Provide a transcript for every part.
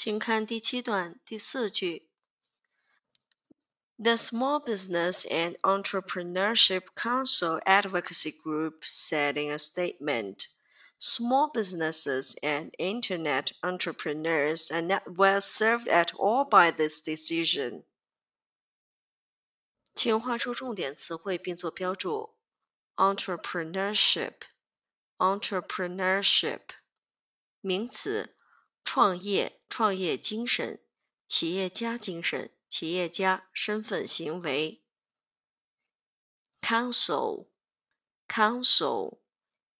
请看第七段第四句。The Small Business and Entrepreneurship Council Advocacy Group said in a statement Small businesses and internet entrepreneurs are not well served at all by this decision. 请画出重点词汇并做标注。entrepreneurship，entrepreneurship，名词， 创业、创业精神、企业家精神。企业家身份行为。council，council，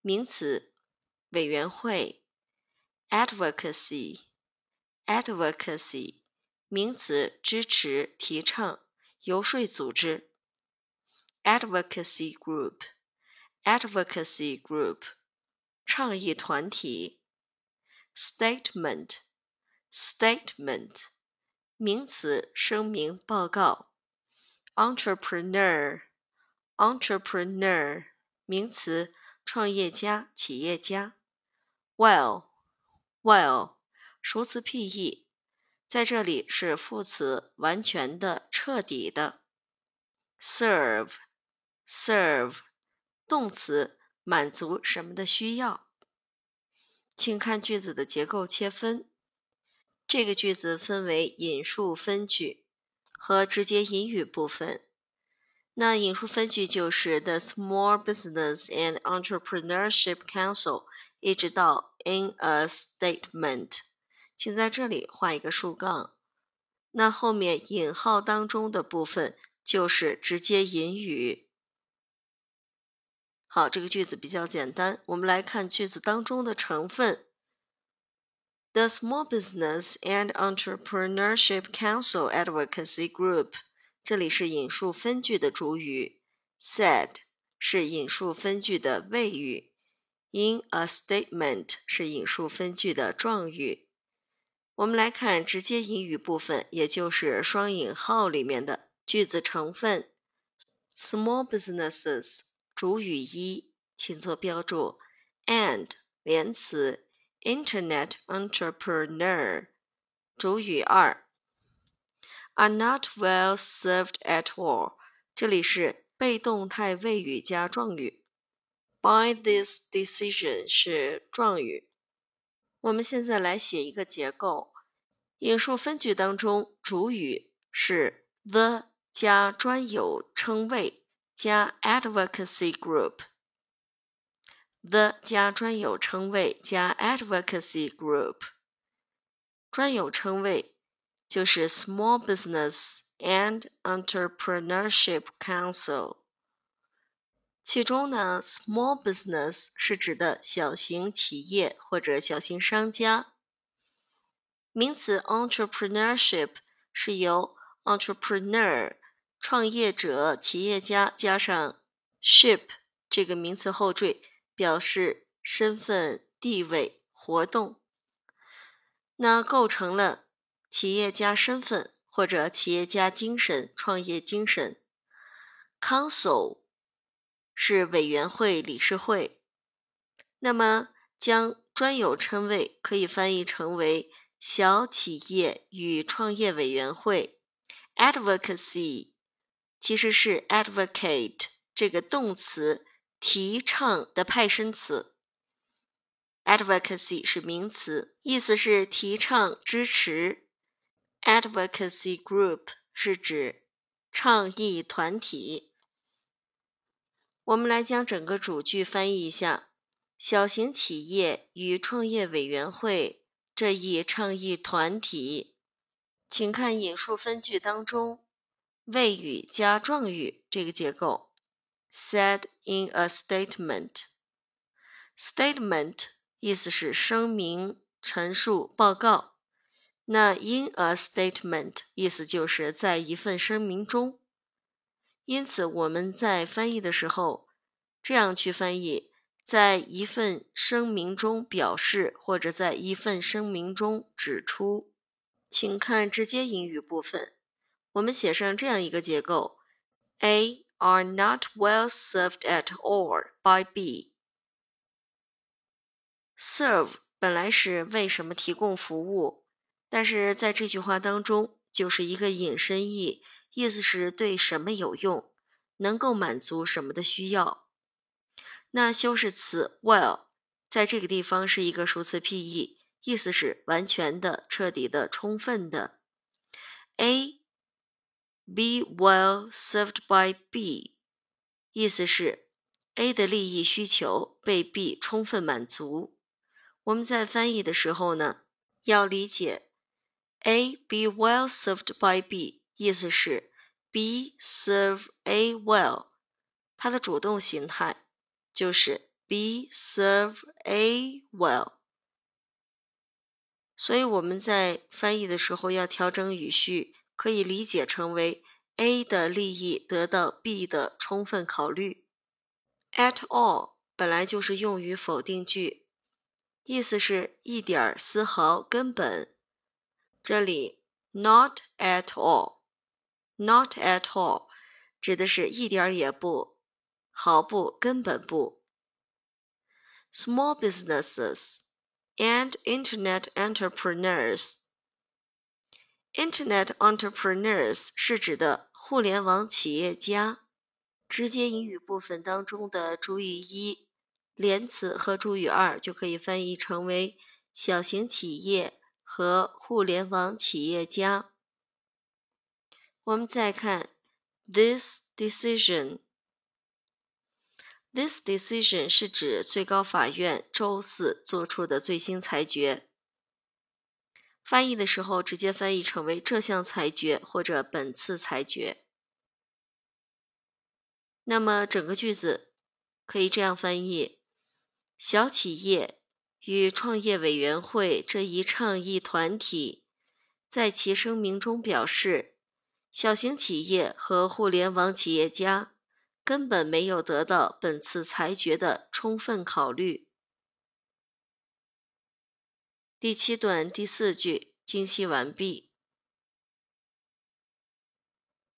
名词，委员会。advocacy，advocacy，名词，支持、提倡、游说组织。advocacy group，advocacy group，倡议团体。statement，statement。名词，声明、报告。entrepreneur，entrepreneur，名词，创业家、企业家。well，well，熟词僻义，在这里是副词，完全的、彻底的。serve，serve，动词，满足什么的需要。 请看句子的结构切分。这个句子分为引述分句和直接引语部分。那引述分句就是 The Small Business and Entrepreneurship Council，一直到 In a statement，请在这里画一个竖杠。那后面引号当中的部分就是直接引语。好，这个句子比较简单，我们来看句子当中的成分。The Small Business and Entrepreneurship Council Advocacy Group，这里是引述分句的主语，said 是引述分句的谓语，in a statement 是引述分句的状语。我们来看直接引语部分，也就是双引号里面的句子成分。Small businesses 主语一，请做标注，and 连词。Internet entrepreneur 主语二 are not well served at all，这里是被动态谓语加状语。By this decision 是状语。我们现在来写一个结构。引述分句当中，主语是 the 加专有称谓加 advocacy group。the 加专有称谓加 advocacy group，专有称谓就是 Small Business and Entrepreneurship Council。其中呢，small business 是指的小型企业或者小型商家。名词 entrepreneurship 是由 entrepreneur 创业者、企业家加上 ship 这个名词后缀。表示身份、地位、活动，那构成了企业家身份或者企业家精神、创业精神。Council 是委员会、理事会，那么将专有称谓可以翻译成为小企业与创业委员会。Advocacy 其实是 advocate 这个动词。提倡的派生词，advocacy 是名词，意思是提倡、支持。advocacy group 是指倡议团体。我们来将整个主句翻译一下：小型企业与创业委员会这一倡议团体。请看引述分句当中谓语加状语这个结构。said in a statement. Statement 意思是声明、陈述、报告。那 in a statement 意思就是在一份声明中。因此我们在翻译的时候，这样去翻译：在一份声明中表示，或者在一份声明中指出。请看直接引语部分，我们写上这样一个结构：A。are not well served at all by B. Serve 本来是为什么提供服务但是在这句话当中，就是一个引申义，意思是对什么有用，能够满足什么的需要。那修饰词 well 在这个地方是一个数词 P-E，意思是完全的、彻底的、充分的。A be well served by B，意思是 A 的利益需求被 B 充分满足。我们在翻译的时候呢，要理解 A be well served by B，意思是 B serve A well，它的主动形态就是 B serve A well。所以我们在翻译的时候要调整语序。 可以理解成为 A 的利益得到 B 的充分考虑。At all 本来就是用于否定句，意思是一点丝毫、根本。这里 not at all，not at all 指的是一点也不、毫不、根本不。Small businesses and internet entrepreneurs。Internet entrepreneurs 是指的互联网企业家。直接引语部分当中的主语一、连词和主语二就可以翻译成为小型企业和互联网企业家。我们再看 this decision，this decision 是指最高法院周四做出的最新裁决。翻译的时候，直接翻译成为这项裁决或者本次裁决。那么整个句子可以这样翻译：小企业与创业委员会这一倡议团体在其声明中表示，小型企业和互联网企业家根本没有得到本次裁决的充分考虑。第七段第四句精析完毕。